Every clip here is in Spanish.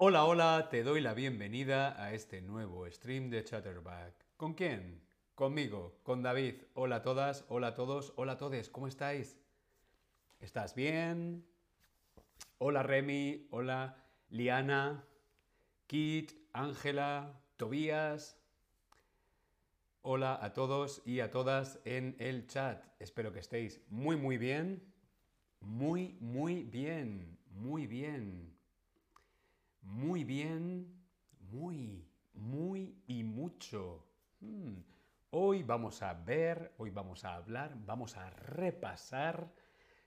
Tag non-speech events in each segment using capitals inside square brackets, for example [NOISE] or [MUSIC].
Hola, hola, te doy la bienvenida a este nuevo stream de Chatterback. ¿Con quién? Conmigo, con David. Hola a todas, hola a todos, hola a todos, ¿cómo estáis? ¿Estás bien? Hola Remy, hola Liana, Kit, Ángela, Tobías. Hola a todos y a todas en el chat. Espero que estéis muy, muy bien. Muy, muy bien. Muy bien. Muy bien. Muy, muy y mucho. Hmm. Hoy vamos a ver, hoy vamos a hablar, vamos a repasar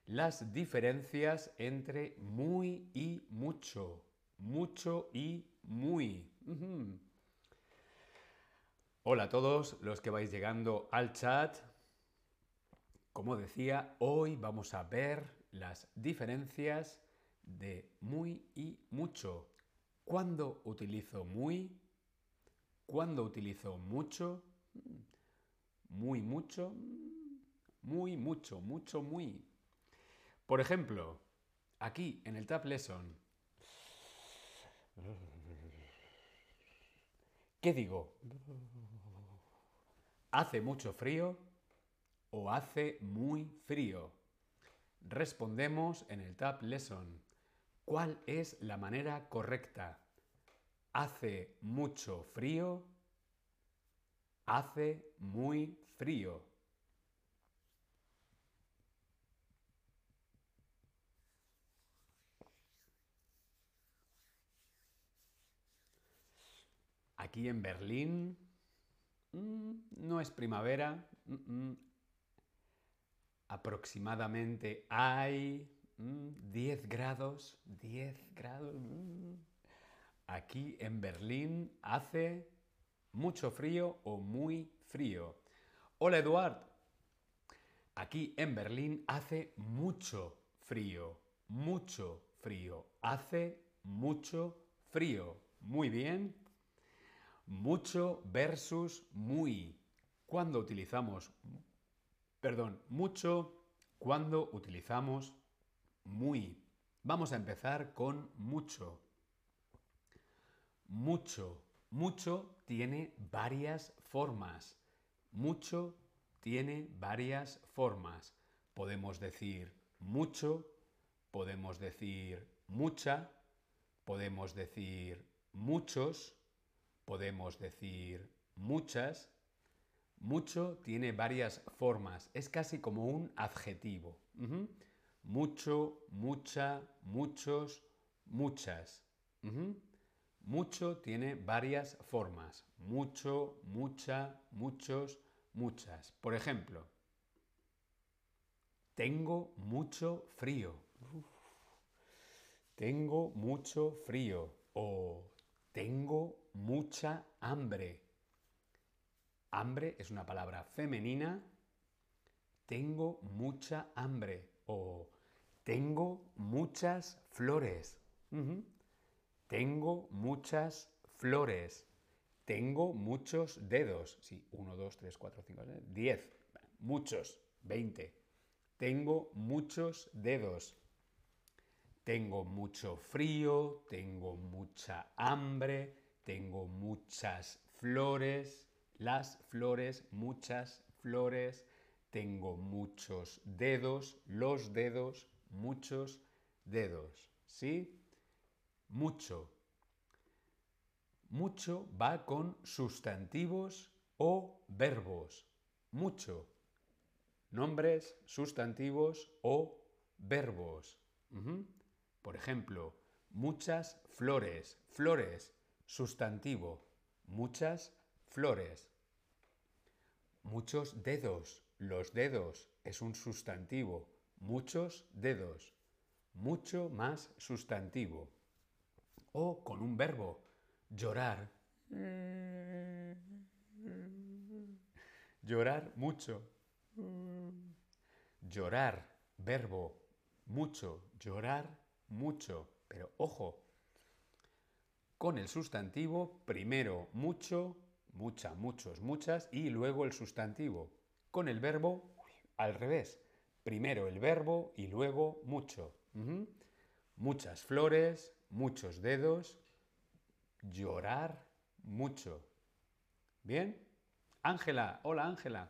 las diferencias entre muy y mucho. Mucho y muy. Hola a todos los que vais llegando al chat. Como decía, hoy vamos a ver las diferencias de muy y mucho. ¿Cuándo utilizo muy? ¿Cuándo utilizo mucho? Muy mucho. Muy mucho, mucho, muy. Por ejemplo, aquí en el Tab Lesson. ¿Qué digo? ¿Hace mucho frío o hace muy frío? Respondemos en el Tab Lesson. ¿Cuál es la manera correcta? ¿Hace mucho frío? ¿Hace muy frío? Aquí en Berlín mm, no es primavera. Mm, mm. Aproximadamente hay 10 grados. 10 grados. Aquí en Berlín hace mucho frío o muy frío. Hola Eduard. Aquí en Berlín hace mucho frío. Mucho frío. Hace mucho frío. Muy bien. Mucho versus muy. Cuando utilizamos, perdón, mucho, cuando utilizamos muy. Vamos a empezar con mucho. Mucho. Mucho tiene varias formas. Mucho tiene varias formas. Podemos decir mucho, podemos decir mucha, podemos decir muchos, podemos decir muchas. Mucho tiene varias formas, es casi como un adjetivo. Mucho, mucha, muchos, muchas. Mucho tiene varias formas. Mucho, mucha, muchos, muchas. Por ejemplo, tengo mucho frío. Tengo mucho frío. O tengo mucha hambre. Hambre es una palabra femenina. Tengo mucha hambre. O tengo muchas flores. Tengo muchas flores. Tengo muchos dedos. Sí, 1, 2, 3, 4, 5, 6, 10. Muchos. 20. Tengo muchos dedos. Tengo mucho frío, tengo mucha hambre, tengo muchas flores, las flores, muchas flores, tengo muchos dedos, los dedos, muchos dedos. ¿Sí? Mucho. Mucho va con sustantivos o verbos. Mucho. Nombres, sustantivos o verbos. Por ejemplo, muchas flores. Flores, sustantivo. Muchas flores. Muchos dedos. Los dedos es un sustantivo. Muchos dedos. Mucho más sustantivo. O con un verbo. Llorar. Llorar mucho. Llorar. Verbo. Mucho. Llorar mucho. Pero ojo, con el sustantivo, primero mucho, mucha, muchos, muchas, y luego el sustantivo. Con el verbo, al revés. Primero el verbo y luego mucho. Muchas flores, muchos dedos, llorar mucho. ¿Bien? Ángela, hola Ángela.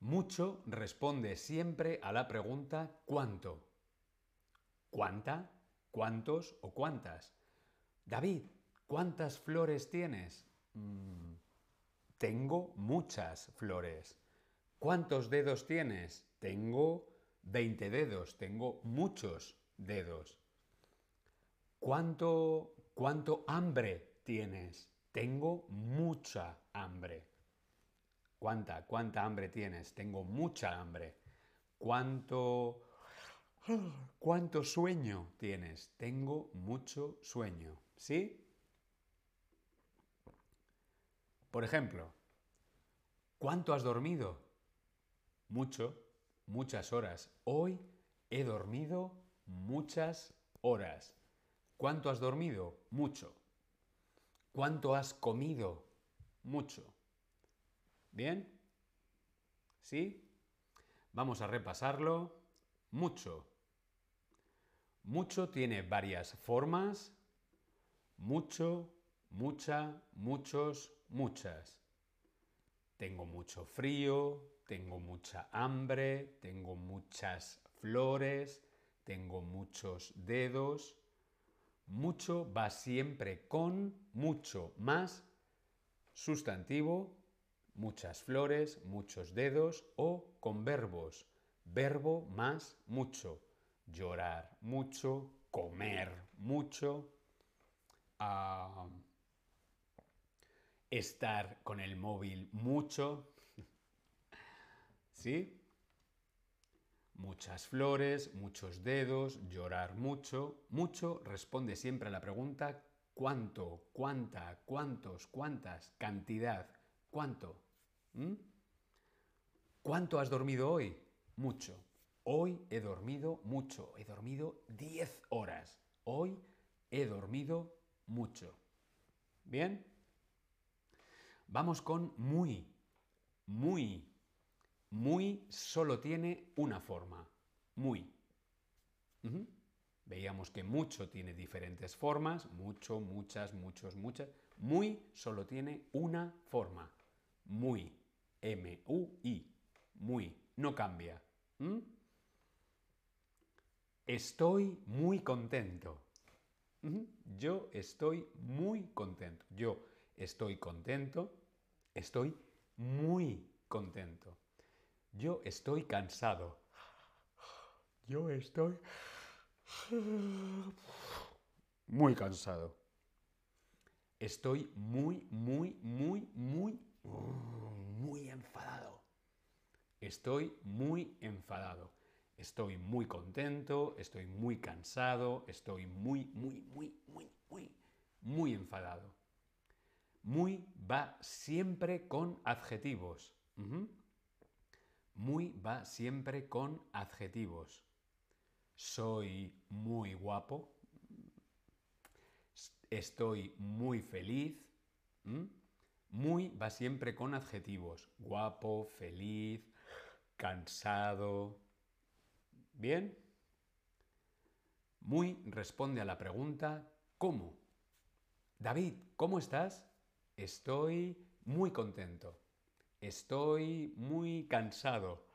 Mucho responde siempre a la pregunta ¿cuánto? ¿Cuánta? ¿Cuántos o cuántas? David, ¿cuántas flores tienes? Mm, tengo muchas flores. ¿Cuántos dedos tienes? Tengo 20 dedos, tengo muchos dedos. ¿Cuánto, cuánto hambre tienes? Tengo mucha hambre. ¿Cuánta? ¿Cuánta hambre tienes? Tengo mucha hambre. ¿Cuánto... ¿Cuánto sueño tienes? Tengo mucho sueño. ¿Sí? Por ejemplo, ¿cuánto has dormido? Mucho, muchas horas. Hoy he dormido muchas horas. ¿Cuánto has dormido? Mucho. ¿Cuánto has comido? Mucho. ¿Bien? ¿Sí? Vamos a repasarlo. Mucho. Mucho tiene varias formas. Mucho, mucha, muchos, muchas. Tengo mucho frío, tengo mucha hambre, tengo muchas flores, tengo muchos dedos. Mucho va siempre con mucho más sustantivo, muchas flores, muchos dedos o con verbos. Verbo más mucho. Llorar mucho, comer mucho, ah, estar con el móvil mucho. ¿Sí? Muchas flores, muchos dedos, llorar mucho. Mucho responde siempre a la pregunta ¿cuánto? ¿Cuánta? ¿Cuántos? ¿Cuántas? Cantidad. ¿Cuánto? ¿Mm? ¿Cuánto has dormido hoy? Mucho. Hoy he dormido mucho. He dormido 10 horas. Hoy he dormido mucho. ¿Bien? Vamos con muy. Muy. Muy solo tiene una forma. Muy. Veíamos que mucho tiene diferentes formas. Mucho, muchas, muchos, muchas. Muy solo tiene una forma. Muy. M-U-I. Muy. No cambia. Estoy muy contento. Yo estoy muy contento. Yo estoy contento. Estoy muy contento. Yo estoy cansado. Yo estoy muy cansado. Estoy muy, muy, muy, muy, muy enfadado. Estoy muy enfadado. Estoy muy contento, estoy muy cansado, estoy muy, muy, muy, muy, muy, muy enfadado. Muy va siempre con adjetivos. Muy va siempre con adjetivos. Soy muy guapo. Estoy muy feliz. Muy va siempre con adjetivos. Guapo, feliz, cansado. ¿Bien? Muy responde a la pregunta ¿cómo? David, ¿cómo estás? Estoy muy contento. Estoy muy cansado.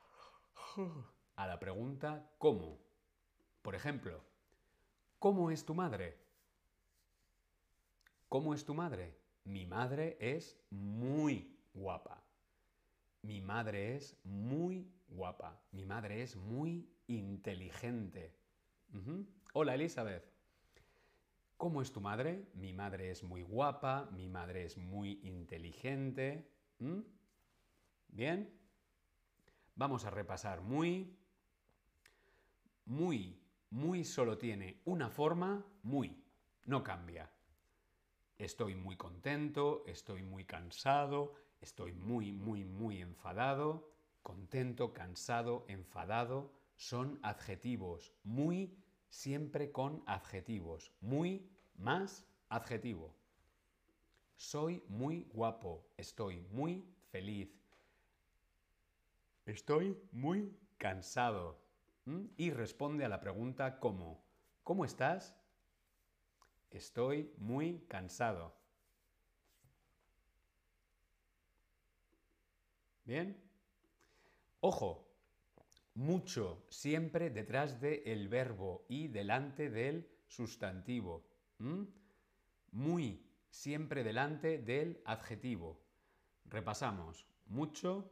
A la pregunta ¿cómo? Por ejemplo, ¿cómo es tu madre? ¿Cómo es tu madre? Mi madre es muy guapa. Mi madre es muy guapa. Mi madre es muy inteligente. Hola Elizabeth. ¿Cómo es tu madre? Mi madre es muy guapa, mi madre es muy inteligente. ¿Bien? Vamos a repasar muy. Muy, muy solo tiene una forma, muy, no cambia. Estoy muy contento, estoy muy cansado, estoy muy, muy, muy enfadado. Contento, cansado, enfadado son adjetivos. Muy siempre con adjetivos. Muy más adjetivo. Soy muy guapo, estoy muy feliz, Estoy muy cansado. Y responde a la pregunta ¿cómo? ¿Cómo estás? Estoy muy cansado. ¿Bien? Ojo, mucho siempre detrás del verbo y delante del sustantivo. Muy siempre delante del adjetivo. Repasamos. Mucho.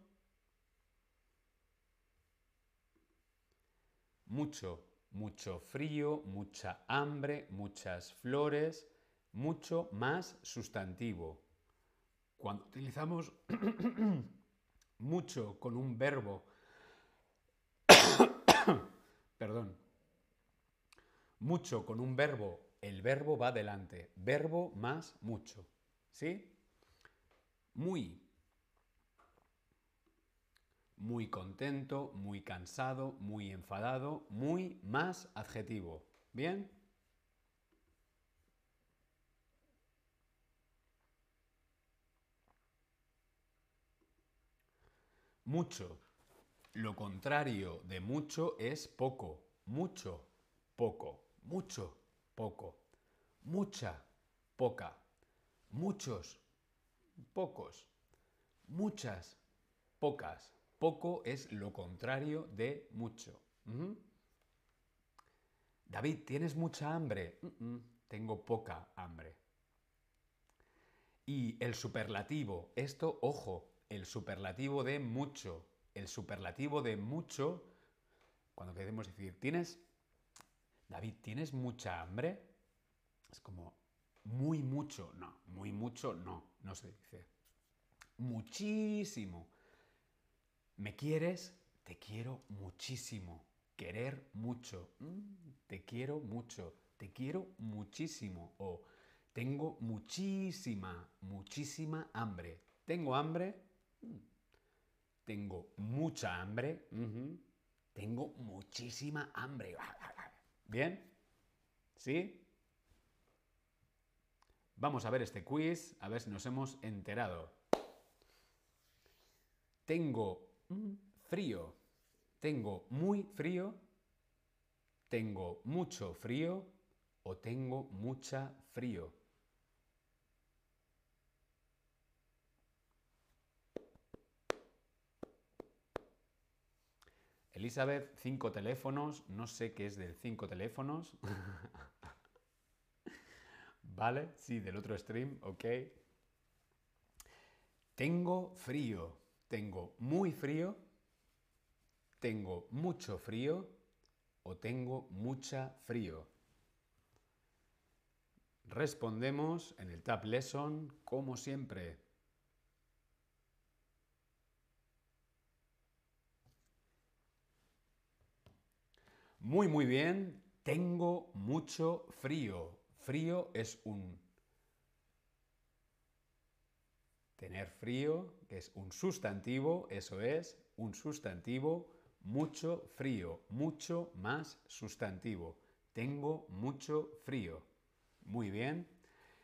Mucho. Mucho frío, mucha hambre, muchas flores, mucho más sustantivo. Cuando utilizamos [CLEARS THROAT] mucho con un verbo, perdón, mucho con un verbo, el verbo va delante, verbo más mucho, ¿sí? Muy, muy contento, muy cansado, muy enfadado, muy más adjetivo. ¿Bien? Mucho. Lo contrario de mucho es poco. Mucho, poco. Mucho, poco. Mucha, poca. Muchos, pocos. Muchas, pocas. Poco es lo contrario de mucho. David, ¿tienes mucha hambre? tengo poca hambre. Y el superlativo, esto, ojo, el superlativo de mucho. El superlativo de mucho, cuando queremos decir, ¿tienes, David, ¿tienes mucha hambre? Es como, muy mucho, no, muy mucho, no, no se dice. Muchísimo. ¿Me quieres? Te quiero muchísimo. Querer mucho. Mm, te quiero mucho. Te quiero muchísimo. O tengo muchísima, muchísima hambre. ¿Tengo hambre? Mm. Tengo mucha hambre. Tengo muchísima hambre. ¿Bien? ¿Sí? Vamos a ver este quiz, a ver si nos hemos enterado. Tengo frío. Tengo muy frío, tengo mucho frío o tengo mucha frío. Elizabeth, cinco teléfonos. No sé qué es del cinco teléfonos. [LAUGHS] vale, sí, del otro stream, ok. Tengo frío. Tengo muy frío, tengo mucho frío o tengo mucha frío. Respondemos en el Tab Lesson como siempre. Muy, muy bien. Tengo mucho frío. Frío es un Tener frío, que es un sustantivo, eso es, un sustantivo, mucho frío, mucho más sustantivo. Tengo mucho frío. Muy bien.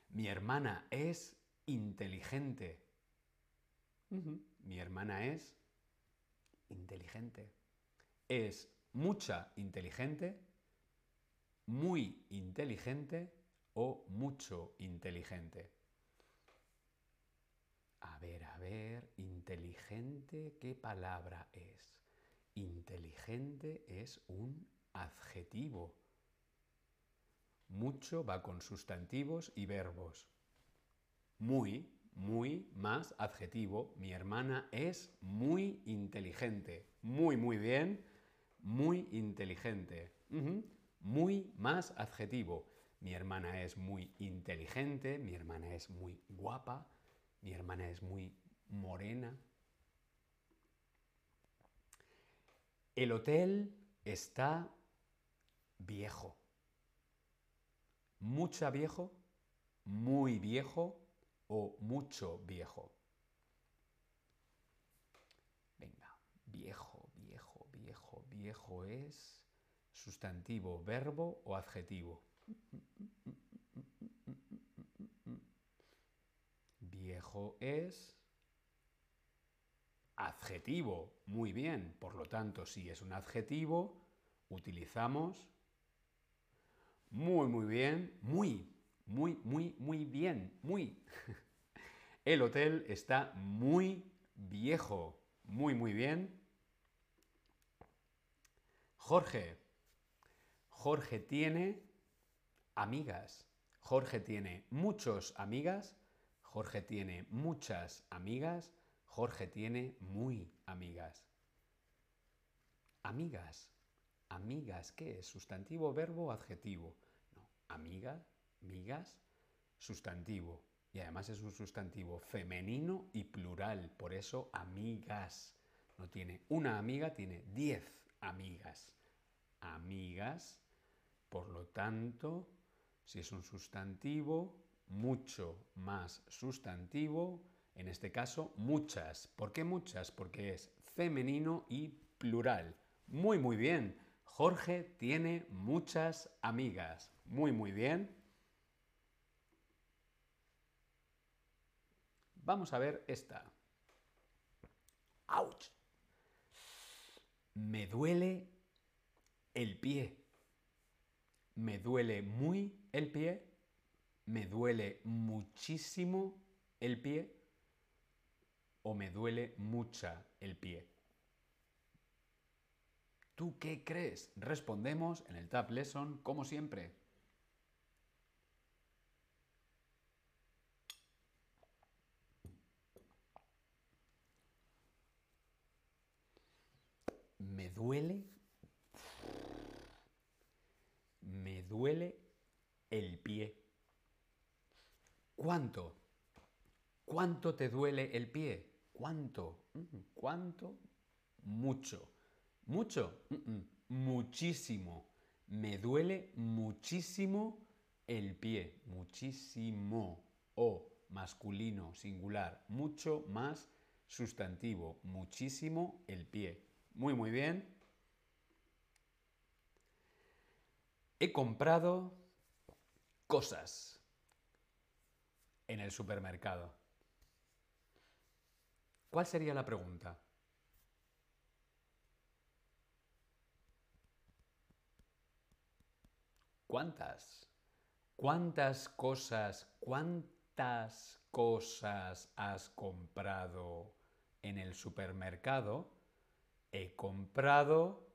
Mi hermana es inteligente. Mi hermana es inteligente. Es mucha inteligente, muy inteligente o mucho inteligente. A ver, a ver, inteligente, ¿qué palabra es? Inteligente es un adjetivo. Mucho va con sustantivos y verbos. Muy, muy más adjetivo. Mi hermana es muy inteligente. Muy, muy bien. Muy inteligente. Muy más adjetivo. Mi hermana es muy inteligente. Mi hermana es muy guapa. Mi hermana es muy morena. El hotel está viejo. Mucha viejo, muy viejo o mucho viejo. Venga, viejo, viejo, viejo, es sustantivo, verbo o adjetivo. Viejo es adjetivo. Muy bien. Por lo tanto, si es un adjetivo, utilizamos muy, muy bien, muy. Muy, muy, muy bien. Muy. [LAUGHS] El hotel está muy viejo. Muy, muy bien. Jorge. Jorge tiene amigas. Jorge tiene muchos amigas. Jorge tiene muchas amigas. Jorge tiene muy amigas. Amigas. Amigas, ¿qué es? ¿Sustantivo, verbo adjetivo? No. Amiga, migas, sustantivo. Y además es un sustantivo femenino y plural. Por eso amigas. No tiene una amiga, tiene diez amigas. Amigas. Por lo tanto, si es un sustantivo, mucho más sustantivo, en este caso muchas. ¿Por qué muchas? Porque es femenino y plural. Muy, muy bien. Jorge tiene muchas amigas. Muy, muy bien. Vamos a ver esta. ¡Auch! Me duele el pie. Me duele muy el pie. Me duele muchísimo el pie. O me duele mucha el pie. ¿Tú qué crees? Respondemos en el Tab Lesson como siempre. Me duele. Me duele el pie. ¿Cuánto? ¿Cuánto te duele el pie? ¿Cuánto? ¿Cuánto? Mucho. ¿Mucho? Muchísimo. Me duele muchísimo el pie. Muchísimo. O masculino, singular. Mucho más sustantivo. Muchísimo el pie. Muy, muy bien. He comprado cosas en el supermercado. ¿Cuál sería la pregunta? ¿Cuántas? ¿Cuántas cosas, cuántas cosas has comprado en el supermercado? He comprado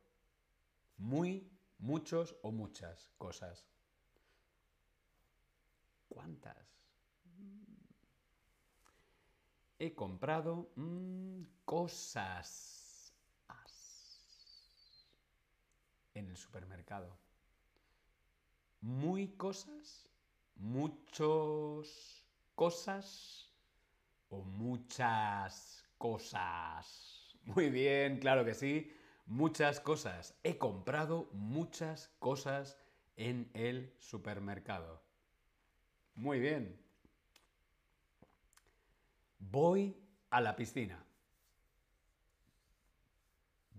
muy, muchos o muchas cosas. ¿Cuántas? He comprado mm, cosas en el supermercado. Muy cosas, muchos cosas o muchas cosas. Muy bien, claro que sí. Muchas cosas. He comprado muchas cosas en el supermercado. Muy bien. Voy a la piscina.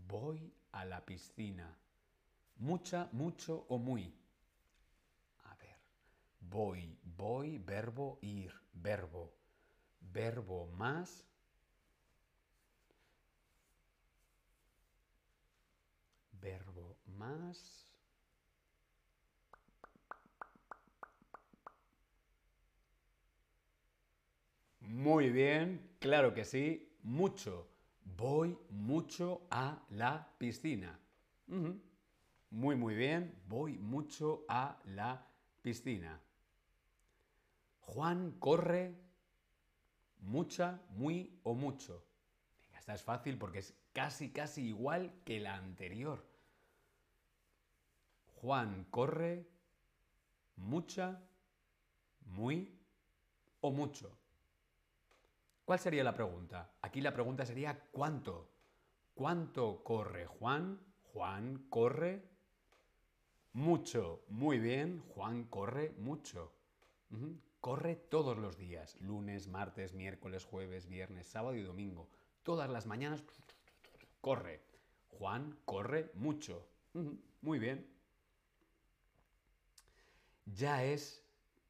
Voy a la piscina. Mucha, mucho o muy. A ver. Voy, voy, verbo ir, verbo. Verbo más. Verbo más. Muy bien, claro que sí, mucho. Voy mucho a la piscina. Muy, muy bien, voy mucho a la piscina. Juan corre mucha, muy o mucho. esta es fácil porque es casi, casi igual que la anterior. Juan corre mucha, muy o mucho. ¿Cuál sería la pregunta? Aquí la pregunta sería ¿cuánto? ¿Cuánto corre Juan? Juan corre mucho. Muy bien, Juan corre mucho. Corre todos los días, lunes, martes, miércoles, jueves, viernes, sábado y domingo. Todas las mañanas corre. Juan corre mucho. Muy bien. Ya es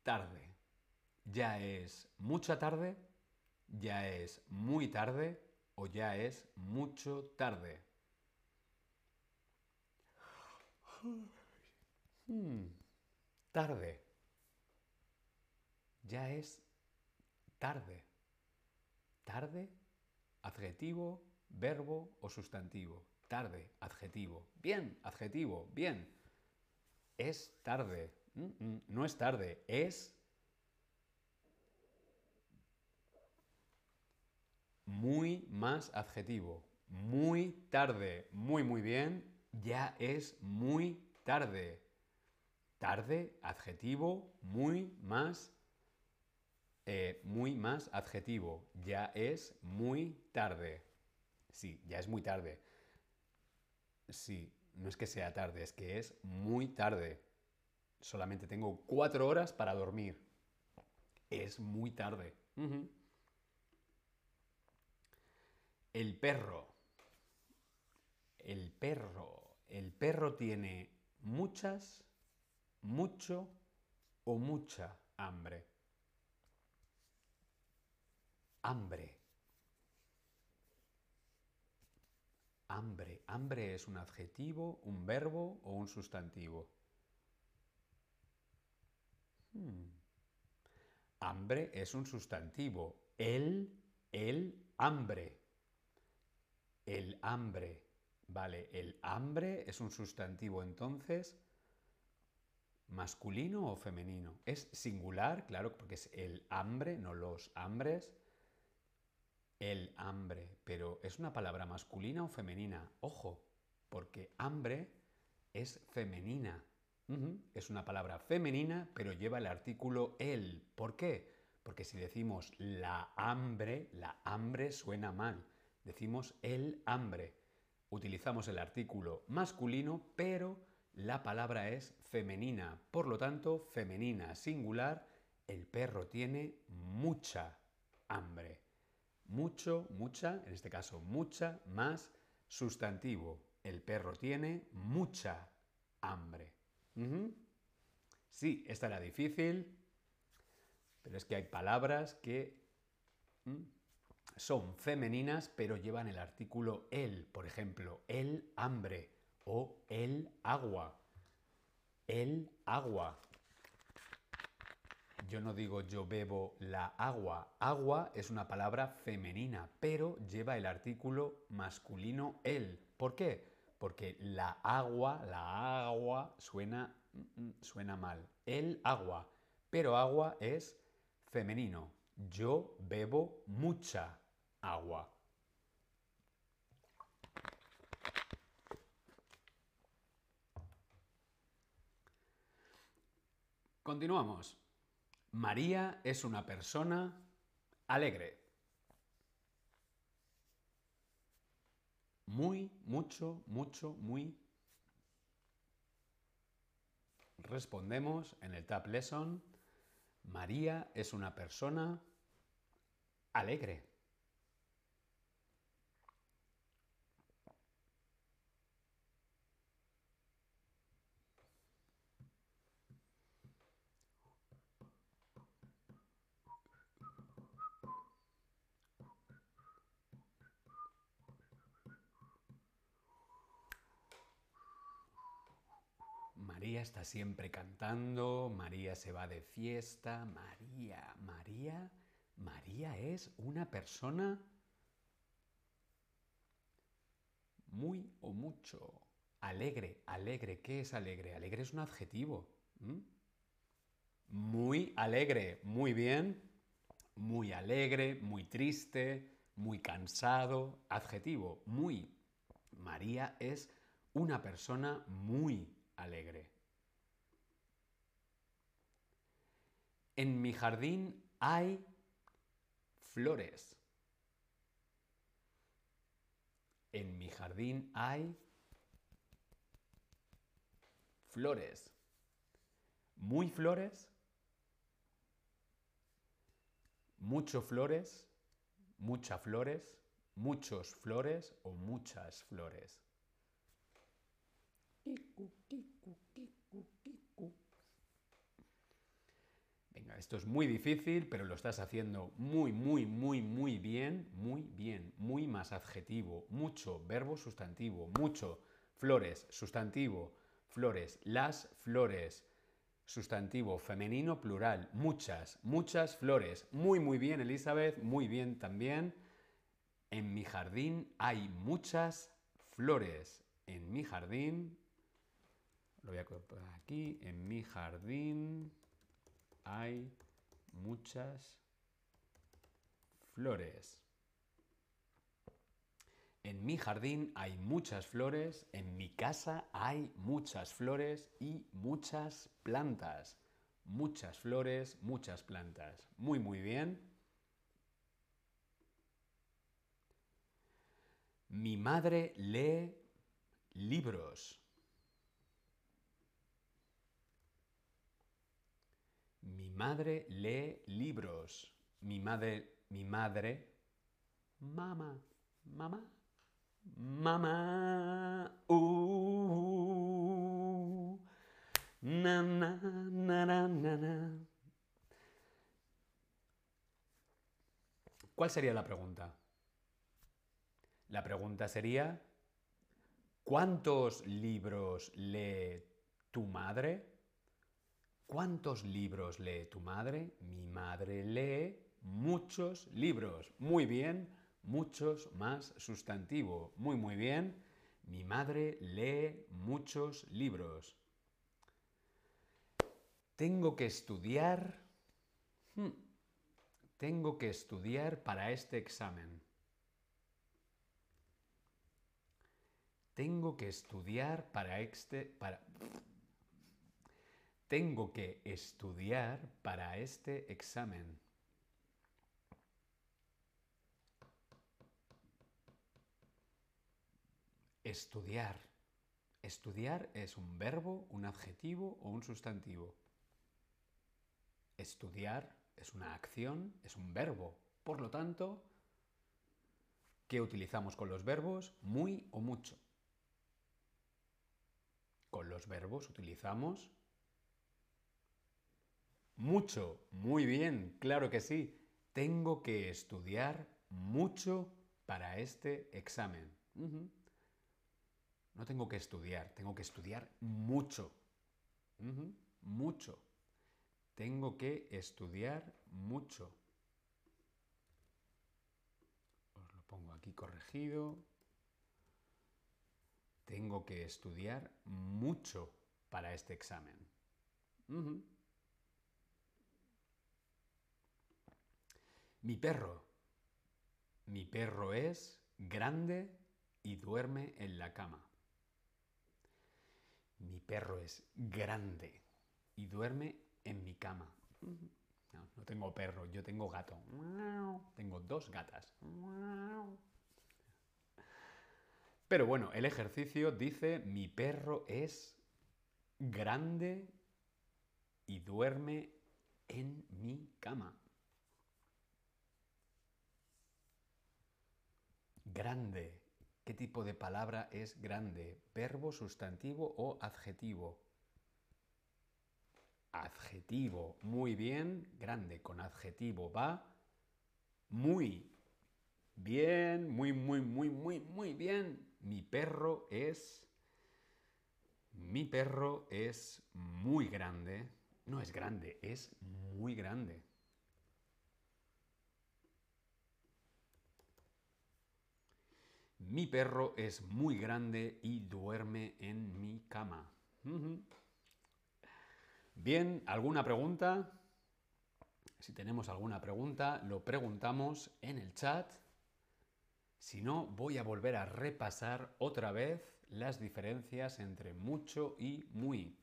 tarde. Ya es mucha tarde ya es muy tarde o ya es mucho tarde. Hmm, tarde. ya es tarde. Tarde, adjetivo, verbo o sustantivo. Tarde, adjetivo. Bien, adjetivo, bien. Es tarde. Mm, mm, no es tarde, es muy más adjetivo. Muy tarde, muy muy bien. Ya es muy tarde. Tarde, adjetivo, muy más, eh, muy más adjetivo. Ya es muy tarde. Sí, ya es muy tarde. Sí, no es que sea tarde, es que es muy tarde. Solamente tengo cuatro horas para dormir. Es muy tarde. El perro. El perro. El perro tiene muchas, mucho o mucha hambre. Hambre. Hambre. Hambre es un adjetivo, un verbo o un sustantivo. Hmm. Hambre es un sustantivo. El, el, hambre. El hambre. Vale, el hambre es un sustantivo entonces masculino o femenino. Es singular, claro, porque es el hambre, no los hambres. El hambre, pero ¿es una palabra masculina o femenina? Ojo, porque hambre es femenina. Es una palabra femenina, pero lleva el artículo el. ¿Por qué? Porque si decimos la hambre, la hambre suena mal. Decimos el hambre. Utilizamos el artículo masculino, pero la palabra es femenina. Por lo tanto, femenina singular, el perro tiene mucha hambre. Mucho, mucha, en este caso mucha, más sustantivo. El perro tiene mucha hambre. Sí, esta era difícil, pero es que hay palabras que son femeninas, pero llevan el artículo el. Por ejemplo, el hambre o el agua. El agua. Yo no digo yo bebo la agua. Agua es una palabra femenina, pero lleva el artículo masculino el. ¿Por qué? Porque la agua, la agua suena, mm, mm, suena mal. El agua. Pero agua es femenino. Yo bebo mucha agua. Continuamos. María es una persona alegre. Muy, mucho, mucho, muy. Respondemos en el Tab Lesson. María es una persona alegre. Está siempre cantando, María se va de fiesta, María, María, María es una persona muy o mucho alegre, alegre, ¿qué es alegre? Alegre es un adjetivo. Muy alegre, muy bien, muy alegre, muy triste, muy cansado, adjetivo, muy. María es una persona muy alegre. En mi jardín hay flores. En mi jardín hay flores. Muy flores. Mucho flores. Muchas flores. Muchos flores o muchas flores. Esto es muy difícil, pero lo estás haciendo muy, muy, muy, muy bien, muy bien, muy más adjetivo, mucho, verbo sustantivo, mucho, flores, sustantivo, flores, las flores, sustantivo, femenino, plural, muchas, muchas flores. Muy, muy bien, Elizabeth, muy bien también. En mi jardín hay muchas flores. En mi jardín, lo voy a colocar aquí, en mi jardín hay muchas flores. En mi jardín hay muchas flores, en mi casa hay muchas flores y muchas plantas. Muchas flores, muchas plantas. Muy, muy bien. Mi madre lee libros. Madre lee libros. Mi madre, mi madre, mamá, mamá, mamá, uh, na, na, na, na, na. ¿Cuál sería la pregunta? La pregunta sería, ¿cuántos libros lee tu madre? ¿Cuántos libros lee tu madre? Mi madre lee muchos libros. Muy bien, muchos más sustantivo. Muy, muy bien. Mi madre lee muchos libros. Tengo que estudiar. Hmm, tengo que estudiar para este examen. Tengo que estudiar para este. Para... Tengo que estudiar para este examen. Estudiar. Estudiar es un verbo, un adjetivo o un sustantivo. Estudiar es una acción, es un verbo. Por lo tanto, ¿qué utilizamos con los verbos? Muy o mucho. Con los verbos utilizamos mucho. Muy bien, claro que sí. Tengo que estudiar mucho para este examen. No tengo que estudiar, tengo que estudiar mucho. Mucho. Tengo que estudiar mucho. Os lo pongo aquí corregido. Tengo que estudiar mucho para este examen. Mi perro. Mi perro es grande y duerme en la cama. Mi perro es grande y duerme en mi cama. No, no tengo perro, yo tengo gato. Tengo dos gatas. Pero bueno, el ejercicio dice mi perro es grande y duerme en mi cama. Grande. ¿Qué tipo de palabra es grande? ¿Verbo, sustantivo o adjetivo? Adjetivo. Muy bien. Grande con adjetivo va muy bien. Muy, muy, muy, muy, muy bien. Mi perro es... Mi perro es muy grande. No es grande, es muy grande. Mi perro es muy grande y duerme en mi cama. Bien, ¿alguna pregunta? Si tenemos alguna pregunta, lo preguntamos en el chat. Si no, voy a volver a repasar otra vez las diferencias entre mucho y muy.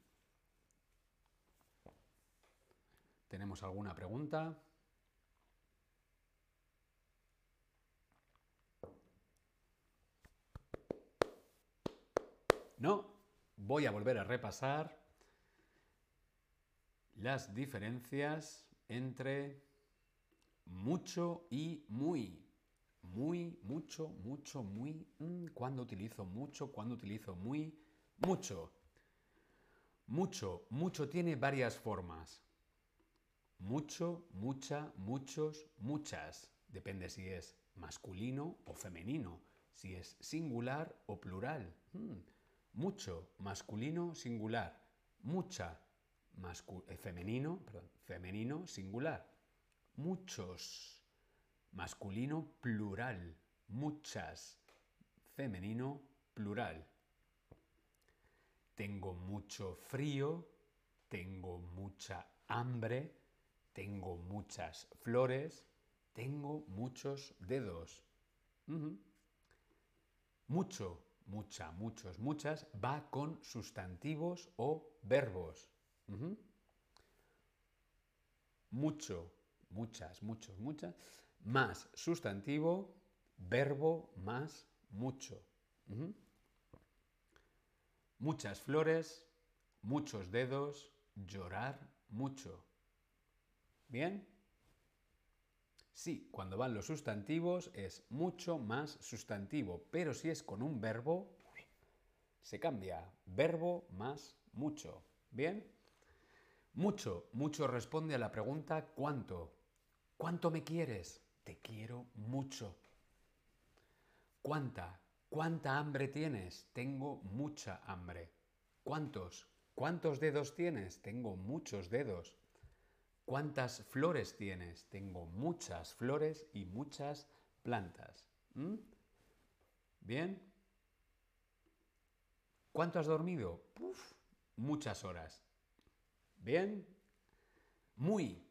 ¿Tenemos alguna pregunta? No, voy a volver a repasar las diferencias entre mucho y muy. Muy, mucho, mucho, muy. ¿Cuándo utilizo mucho? ¿Cuándo utilizo muy? Mucho. Mucho, mucho tiene varias formas. Mucho, mucha, muchos, muchas. Depende si es masculino o femenino, si es singular o plural. Mucho, masculino, singular. Mucha, eh, femenino, femenino singular. Muchos, masculino plural. Muchas, femenino plural. Tengo mucho frío, tengo mucha hambre, tengo muchas flores, tengo muchos dedos. Mucho, mucha, muchos, muchas va con sustantivos o verbos. Mucho, muchas, muchos, muchas, más sustantivo, verbo más mucho. Muchas flores, muchos dedos, llorar mucho. ¿Bien? Sí, cuando van los sustantivos es mucho más sustantivo, pero si es con un verbo, se cambia. Verbo más mucho. ¿Bien? Mucho, mucho responde a la pregunta ¿cuánto? ¿Cuánto me quieres? Te quiero mucho. ¿Cuánta? ¿Cuánta hambre tienes? Tengo mucha hambre. ¿Cuántos? ¿Cuántos dedos tienes? Tengo muchos dedos. ¿Cuántas flores tienes? Tengo muchas flores y muchas plantas. ¿Mm? ¿Bien? ¿Cuánto has dormido? muchas horas. ¿Bien? Muy.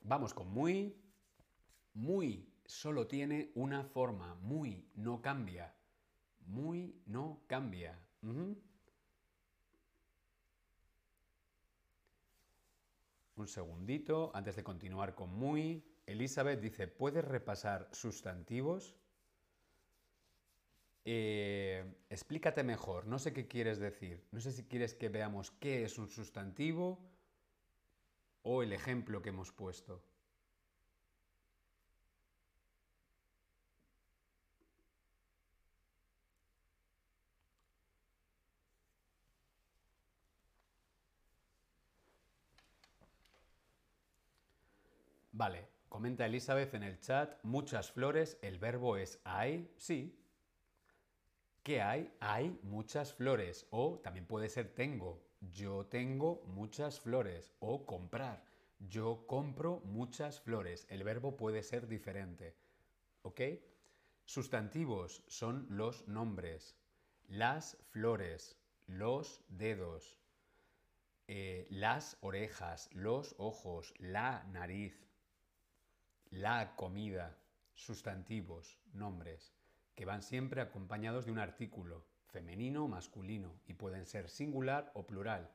Vamos con muy. Muy solo tiene una forma. Muy no cambia. Muy no cambia. Un segundito, antes de continuar con muy. Elizabeth dice, ¿puedes repasar sustantivos? Eh, explícate mejor, no sé qué quieres decir. No sé si quieres que veamos qué es un sustantivo o el ejemplo que hemos puesto. Vale, comenta Elizabeth en el chat, muchas flores, el verbo es hay, sí. ¿Qué hay? Hay muchas flores. O también puede ser tengo. Yo tengo muchas flores. O comprar. Yo compro muchas flores. El verbo puede ser diferente. ¿Ok? Sustantivos son los nombres. Las flores, los dedos, eh, las orejas, los ojos, la nariz, la comida, sustantivos, nombres, que van siempre acompañados de un artículo, femenino o masculino, y pueden ser singular o plural.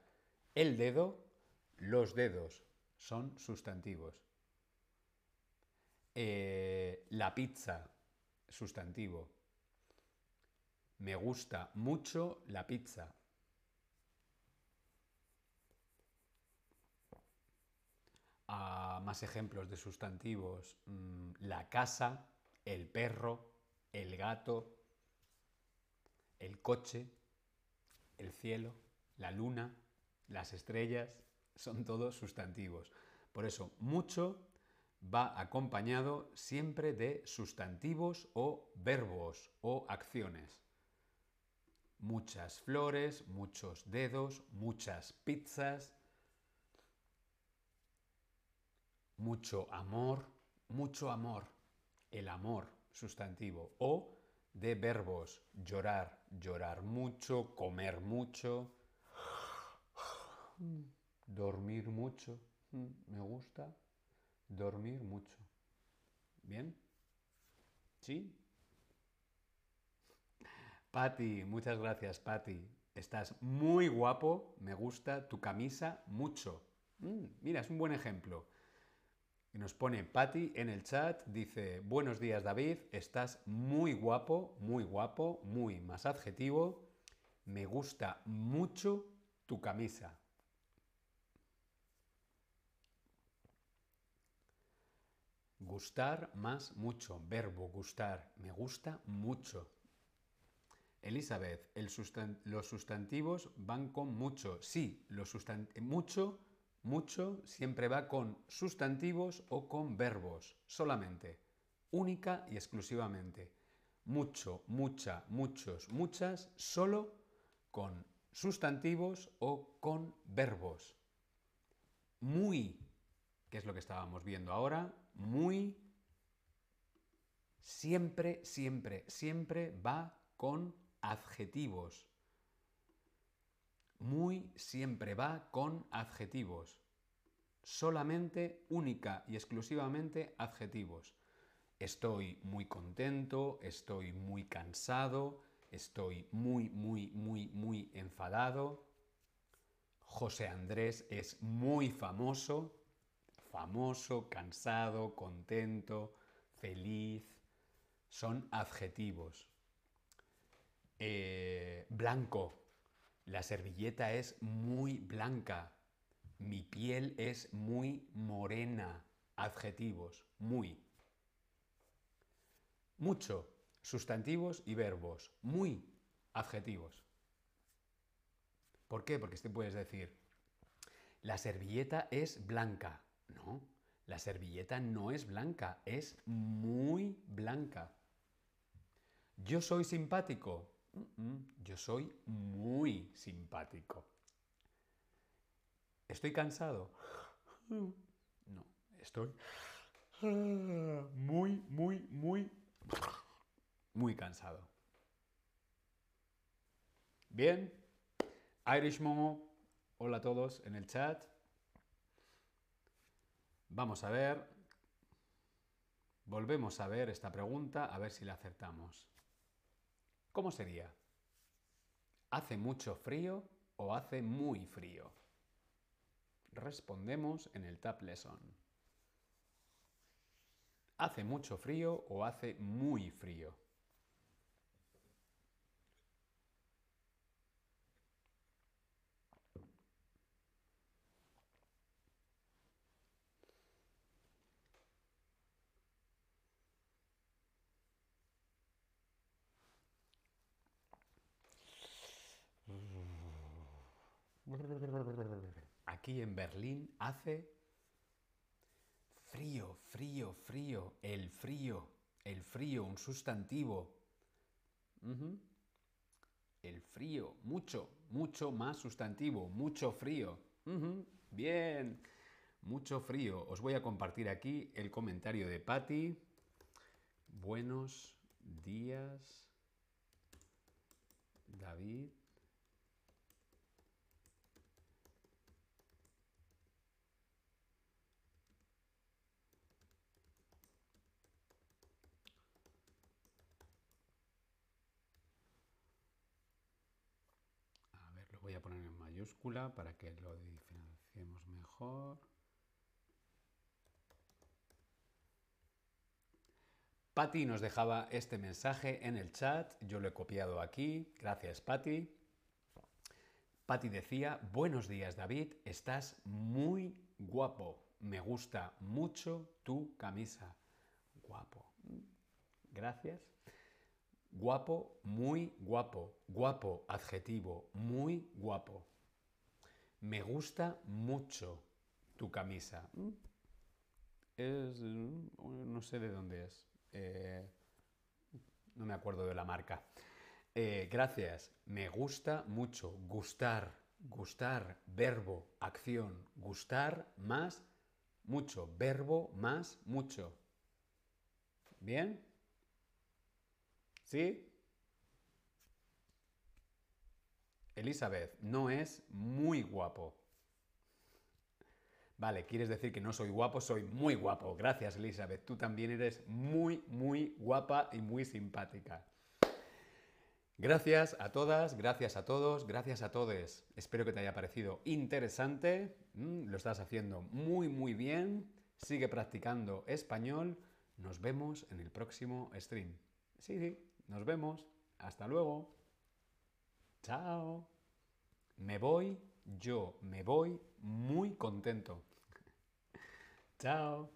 El dedo, los dedos, son sustantivos. Eh, la pizza, sustantivo. Me gusta mucho la pizza, más ejemplos de sustantivos. Mm, la casa, el perro, el gato, el coche, el cielo, la luna, las estrellas, son todos sustantivos. Por eso, mucho va acompañado siempre de sustantivos o verbos o acciones. Muchas flores, muchos dedos, muchas pizzas, mucho amor, mucho amor, el amor sustantivo, o de verbos llorar, llorar mucho, comer mucho, dormir mucho, me gusta dormir mucho. ¿Bien? ¿Sí? Patti, muchas gracias, Patti. Estás muy guapo, me gusta tu camisa mucho. Mm, mira, es un buen ejemplo. Y nos pone Patty en el chat, dice, buenos días David, estás muy guapo, muy guapo, muy más adjetivo, me gusta mucho tu camisa. Gustar más mucho, verbo gustar, me gusta mucho. Elizabeth, los sustantivos van con mucho. Sí, los mucho mucho siempre va con sustantivos o con verbos, solamente, única y exclusivamente. Mucho, mucha, muchos, muchas, solo con sustantivos o con verbos. muy, que es lo que estábamos viendo ahora, muy, siempre, siempre, siempre va con adjetivos. Muy siempre va con adjetivos. Solamente, única y exclusivamente adjetivos. Estoy muy contento, estoy muy cansado, estoy muy, muy, muy, muy enfadado. José Andrés es muy famoso, famoso, cansado, contento, feliz. Son adjetivos. Eh, blanco. La servilleta es muy blanca. Mi piel es muy morena. Adjetivos. Muy. Mucho. Sustantivos y verbos. Muy. Adjetivos. ¿Por qué? Porque te puedes decir, la servilleta es blanca. No, la servilleta no es blanca, es muy blanca. Yo soy simpático. Yo soy muy simpático. ¿Estoy cansado? No, estoy muy, muy, muy, muy cansado. Bien, Irish Momo, hola a todos en el chat. Vamos a ver, volvemos a ver esta pregunta, a ver si la acertamos. ¿Cómo sería? ¿Hace mucho frío o hace muy frío? Respondemos en el Tab Lesson. ¿Hace mucho frío o hace muy frío? Aquí en Berlín hace frío, frío, frío, el frío, el frío, un sustantivo. El frío, mucho, mucho más sustantivo, mucho frío. Bien, mucho frío. Os voy a compartir aquí el comentario de Patty. Buenos días, David. voy a poner en mayúscula para que lo diferenciemos mejor. Patti nos dejaba este mensaje en el chat, yo lo he copiado aquí, gracias Patti. Patti decía, buenos días David, estás muy guapo, me gusta mucho tu camisa. Guapo. Gracias. Guapo, muy guapo. Guapo, adjetivo, muy guapo. Me gusta mucho tu camisa. Mm. Es, mm, no sé de dónde es. Eh, no me acuerdo de la marca. Eh, gracias. Me gusta mucho. Gustar. Gustar. Verbo. Acción. Gustar más mucho. Verbo más mucho. ¿Bien? ¿Sí? Elizabeth, no es muy guapo. Vale, quieres decir que no soy guapo, soy muy guapo. Gracias, Elizabeth. Tú también eres muy, muy guapa y muy simpática. Gracias a todas, gracias a todos, gracias a todos. Espero que te haya parecido interesante. Mm, lo estás haciendo muy, muy bien. Sigue practicando español. Nos vemos en el próximo stream. Sí, sí. Nos vemos. Hasta luego. Chao. Me voy, yo me voy muy contento. Chao.